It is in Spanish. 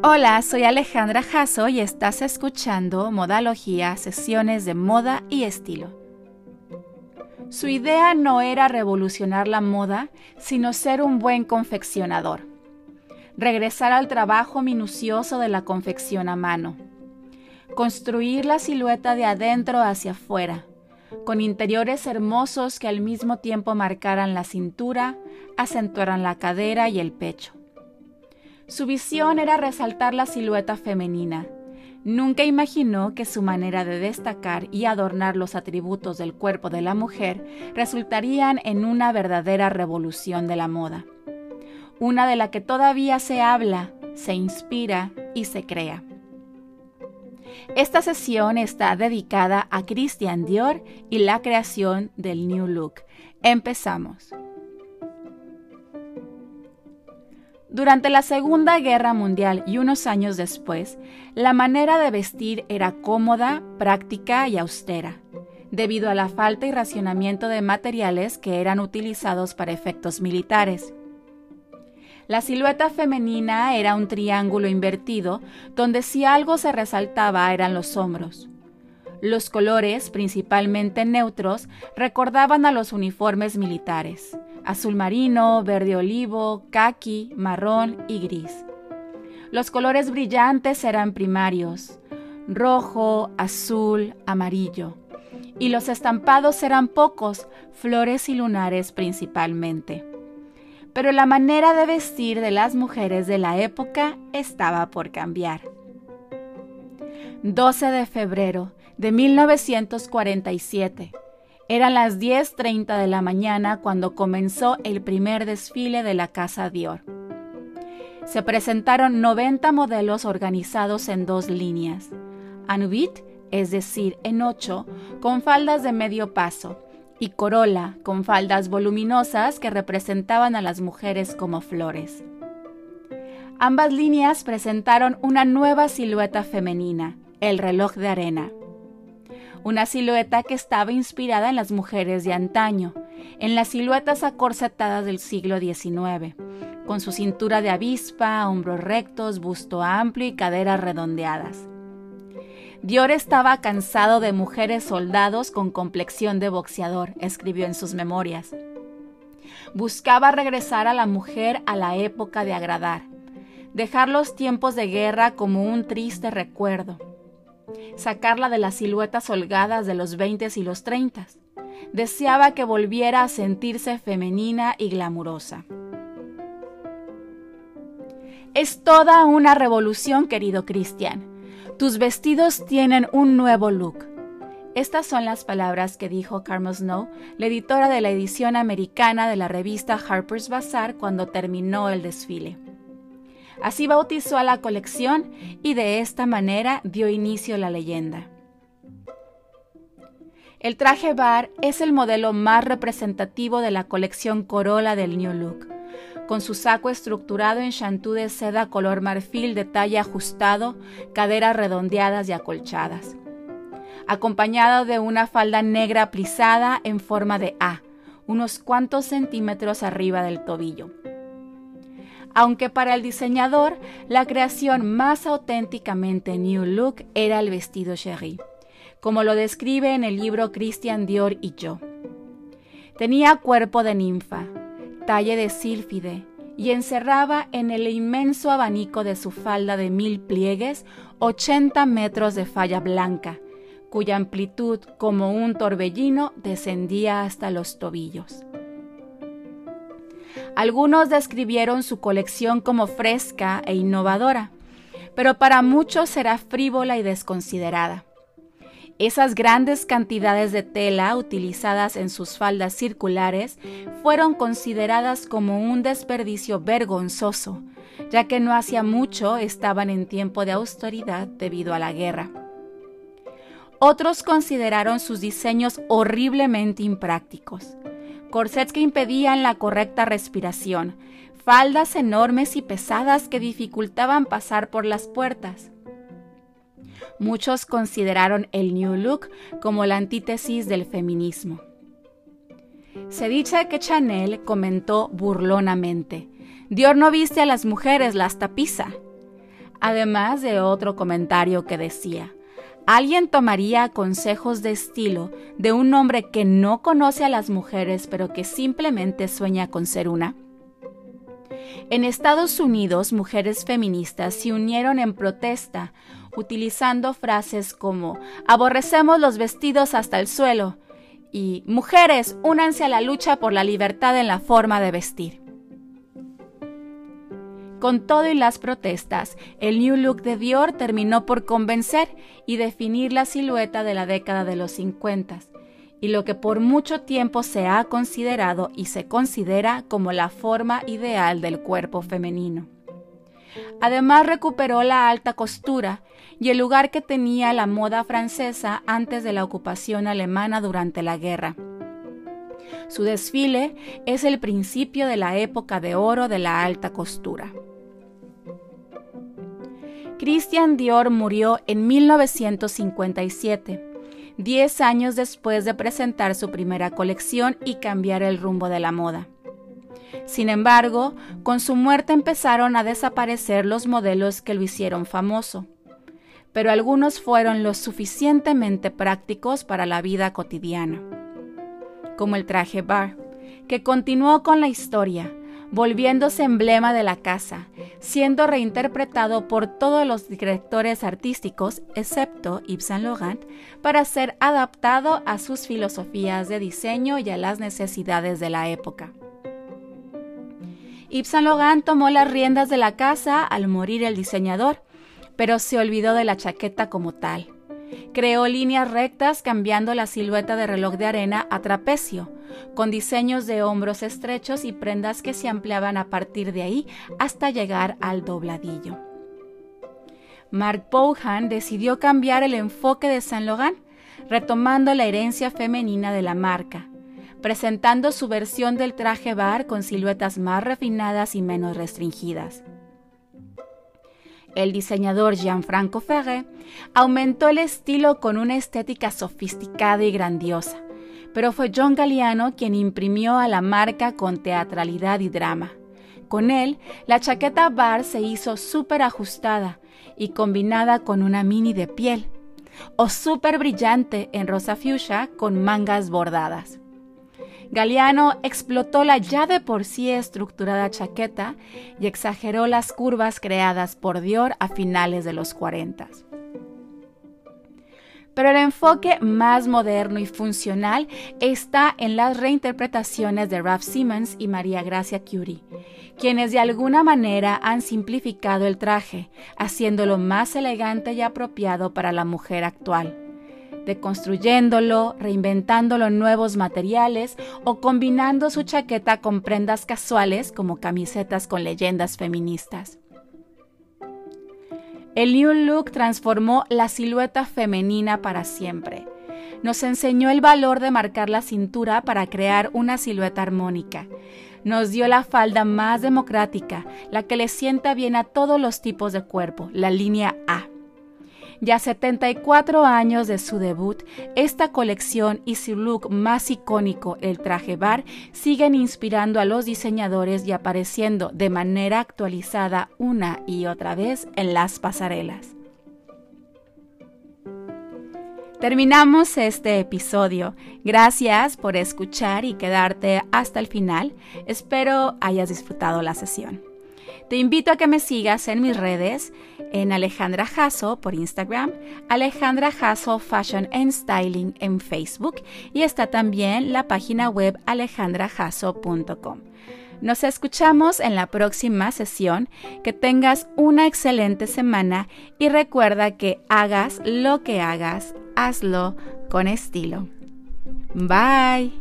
Hola, soy Alejandra Jasso y estás escuchando Modalogía, sesiones de moda y estilo. Su idea no era revolucionar la moda, sino ser un buen confeccionador. Regresar al trabajo minucioso de la confección a mano. Construir la silueta de adentro hacia afuera, con interiores hermosos que al mismo tiempo marcaran la cintura, acentuaran la cadera y el pecho. Su visión era resaltar la silueta femenina. Nunca imaginó que su manera de destacar y adornar los atributos del cuerpo de la mujer resultarían en una verdadera revolución de la moda. Una de la que todavía se habla, se inspira y se crea. Esta sesión está dedicada a Christian Dior y la creación del New Look. Empezamos. Durante la Segunda Guerra Mundial y unos años después, la manera de vestir era cómoda, práctica y austera, debido a la falta y racionamiento de materiales que eran utilizados para efectos militares. La silueta femenina era un triángulo invertido donde si algo se resaltaba eran los hombros. Los colores, principalmente neutros, recordaban a los uniformes militares azul marino, verde olivo, caqui, marrón y gris. Los colores brillantes eran primarios, rojo, azul, amarillo. Y los estampados eran pocos, flores y lunares principalmente. Pero la manera de vestir de las mujeres de la época estaba por cambiar. 12 de febrero de 1947 eran las 10.30 de la mañana cuando comenzó el primer desfile de la Casa Dior. Se presentaron 90 modelos organizados en dos líneas. Anubit, es decir, en ocho, con faldas de medio paso, y Corolla, con faldas voluminosas que representaban a las mujeres como flores. Ambas líneas presentaron una nueva silueta femenina, el reloj de arena una silueta que estaba inspirada en las mujeres de antaño, en las siluetas acorsetadas del siglo XIX, con su cintura de avispa, hombros rectos, busto amplio y caderas redondeadas. Dior estaba cansado de mujeres soldados con complexión de boxeador, escribió en sus memorias. Buscaba regresar a la mujer a la época de agradar, dejar los tiempos de guerra como un triste recuerdo sacarla de las siluetas holgadas de los 20 y los 30. Deseaba que volviera a sentirse femenina y glamurosa. Es toda una revolución, querido Christian. Tus vestidos tienen un nuevo look. Estas son las palabras que dijo Carmen Snow, la editora de la edición americana de la revista Harper's Bazaar, cuando terminó el desfile. Así bautizó a la colección y de esta manera dio inicio la leyenda. El traje bar es el modelo más representativo de la colección Corolla del New Look, con su saco estructurado en chantú de seda color marfil de talla ajustado, caderas redondeadas y acolchadas, acompañado de una falda negra plisada en forma de A, unos cuantos centímetros arriba del tobillo aunque para el diseñador la creación más auténticamente New Look era el vestido Cherie, como lo describe en el libro Christian Dior y yo. Tenía cuerpo de ninfa, talle de sílfide, y encerraba en el inmenso abanico de su falda de mil pliegues 80 metros de falla blanca, cuya amplitud como un torbellino descendía hasta los tobillos. Algunos describieron su colección como fresca e innovadora, pero para muchos será frívola y desconsiderada. Esas grandes cantidades de tela utilizadas en sus faldas circulares fueron consideradas como un desperdicio vergonzoso, ya que no hacía mucho estaban en tiempo de austeridad debido a la guerra. Otros consideraron sus diseños horriblemente imprácticos corsets que impedían la correcta respiración, faldas enormes y pesadas que dificultaban pasar por las puertas. Muchos consideraron el New Look como la antítesis del feminismo. Se dice que Chanel comentó burlonamente, Dior no viste a las mujeres, las tapiza. además de otro comentario que decía, ¿Alguien tomaría consejos de estilo de un hombre que no conoce a las mujeres pero que simplemente sueña con ser una? En Estados Unidos, mujeres feministas se unieron en protesta utilizando frases como aborrecemos los vestidos hasta el suelo y mujeres, únanse a la lucha por la libertad en la forma de vestir. Con todo y las protestas, el New Look de Dior terminó por convencer y definir la silueta de la década de los 50 y lo que por mucho tiempo se ha considerado y se considera como la forma ideal del cuerpo femenino. Además recuperó la alta costura y el lugar que tenía la moda francesa antes de la ocupación alemana durante la guerra. Su desfile es el principio de la época de oro de la alta costura. Christian Dior murió en 1957, diez años después de presentar su primera colección y cambiar el rumbo de la moda. Sin embargo, con su muerte empezaron a desaparecer los modelos que lo hicieron famoso, pero algunos fueron lo suficientemente prácticos para la vida cotidiana, como el traje bar, que continuó con la historia, volviéndose emblema de la casa, siendo reinterpretado por todos los directores artísticos, excepto Saint Laurent, para ser adaptado a sus filosofías de diseño y a las necesidades de la época. Yves Laurent tomó las riendas de la casa al morir el diseñador, pero se olvidó de la chaqueta como tal. Creó líneas rectas cambiando la silueta de reloj de arena a trapecio, con diseños de hombros estrechos y prendas que se ampliaban a partir de ahí hasta llegar al dobladillo. Mark Bohan decidió cambiar el enfoque de Saint Laurent, retomando la herencia femenina de la marca, presentando su versión del traje bar con siluetas más refinadas y menos restringidas. El diseñador Gianfranco Ferré aumentó el estilo con una estética sofisticada y grandiosa, pero fue John Galliano quien imprimió a la marca con teatralidad y drama. Con él, la chaqueta bar se hizo súper ajustada y combinada con una mini de piel, o súper brillante en rosa fuchsia con mangas bordadas. Galeano explotó la ya de por sí estructurada chaqueta y exageró las curvas creadas por Dior a finales de los 40. Pero el enfoque más moderno y funcional está en las reinterpretaciones de Ralph Simmons y María Gracia Curie, quienes de alguna manera han simplificado el traje, haciéndolo más elegante y apropiado para la mujer actual deconstruyéndolo, reinventándolo en nuevos materiales o combinando su chaqueta con prendas casuales como camisetas con leyendas feministas. El New Look transformó la silueta femenina para siempre. Nos enseñó el valor de marcar la cintura para crear una silueta armónica. Nos dio la falda más democrática, la que le sienta bien a todos los tipos de cuerpo, la línea A. Ya 74 años de su debut, esta colección y su look más icónico, el traje bar, siguen inspirando a los diseñadores y apareciendo de manera actualizada una y otra vez en las pasarelas. Terminamos este episodio. Gracias por escuchar y quedarte hasta el final. Espero hayas disfrutado la sesión. Te invito a que me sigas en mis redes, en Alejandra Jasso por Instagram, Alejandra Jasso Fashion and Styling en Facebook y está también la página web alejandrajasso.com. Nos escuchamos en la próxima sesión. Que tengas una excelente semana y recuerda que hagas lo que hagas, hazlo con estilo. Bye.